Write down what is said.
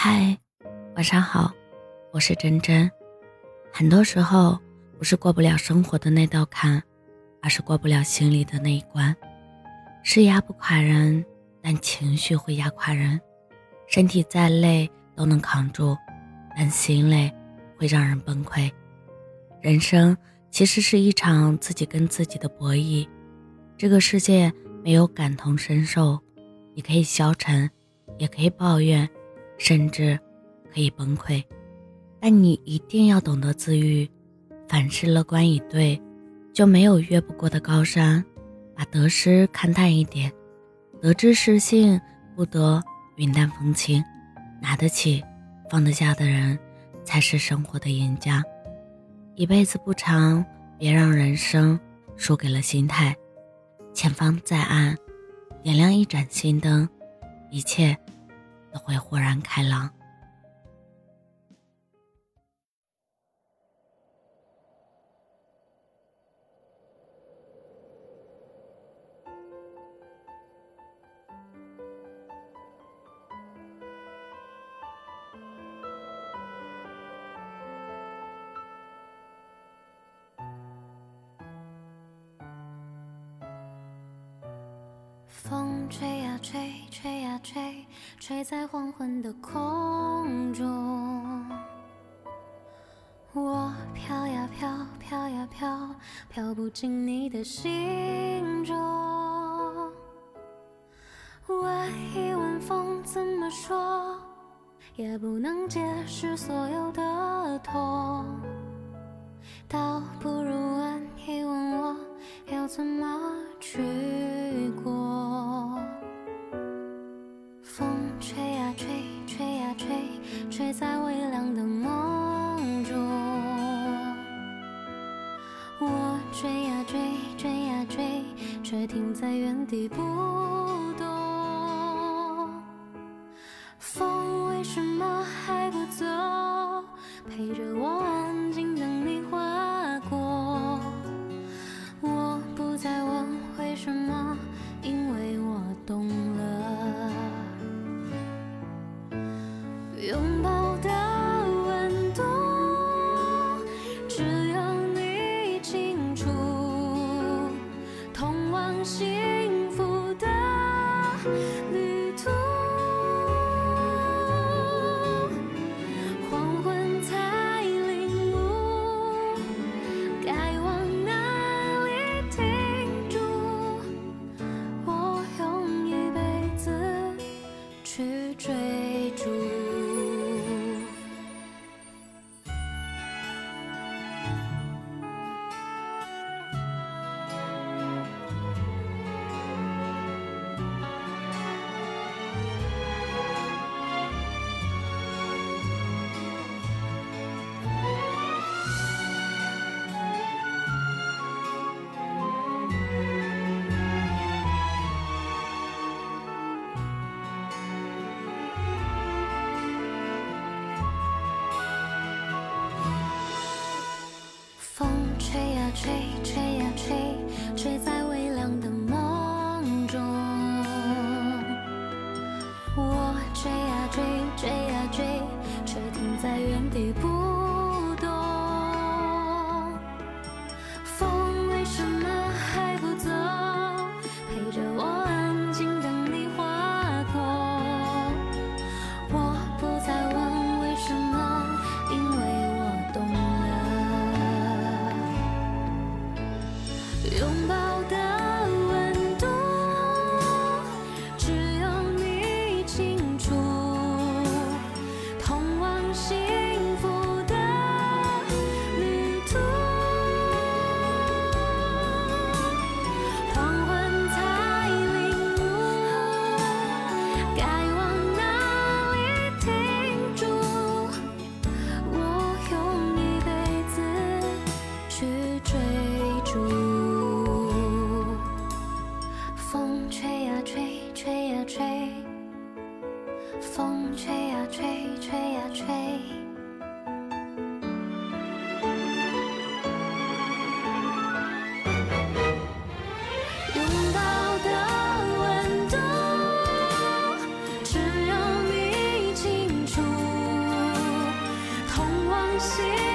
嗨，晚上好，我是真真。很多时候不是过不了生活的那道坎，而是过不了心里的那一关。是压不垮人，但情绪会压垮人。身体再累都能扛住，但心累会让人崩溃。人生其实是一场自己跟自己的博弈。这个世界没有感同身受，你可以消沉，也可以抱怨。甚至可以崩溃，但你一定要懂得自愈。凡事乐观以对，就没有越不过的高山。把得失看淡一点，得之失性，不得云淡风轻。拿得起、放得下的人，才是生活的赢家。一辈子不长，别让人生输给了心态。前方在暗，点亮一盏心灯，一切。都会豁然开朗。吹呀吹，吹呀吹，吹在黄昏的空中。我飘呀飘，飘呀飘，飘不进你的心中。问一问风怎么说，也不能解释所有的痛。倒不如问一问我，要怎么去过？吹呀吹，吹呀吹，吹在微凉的梦中。我追呀追，追呀追，却停在原地不动。风为什么还不走？陪着我啊。吹吹，吹呀吹，吹在微凉的梦中。我追呀追，追呀追，却停在原地不风吹呀吹，吹呀吹，拥抱的温度，只有你清楚，通往心。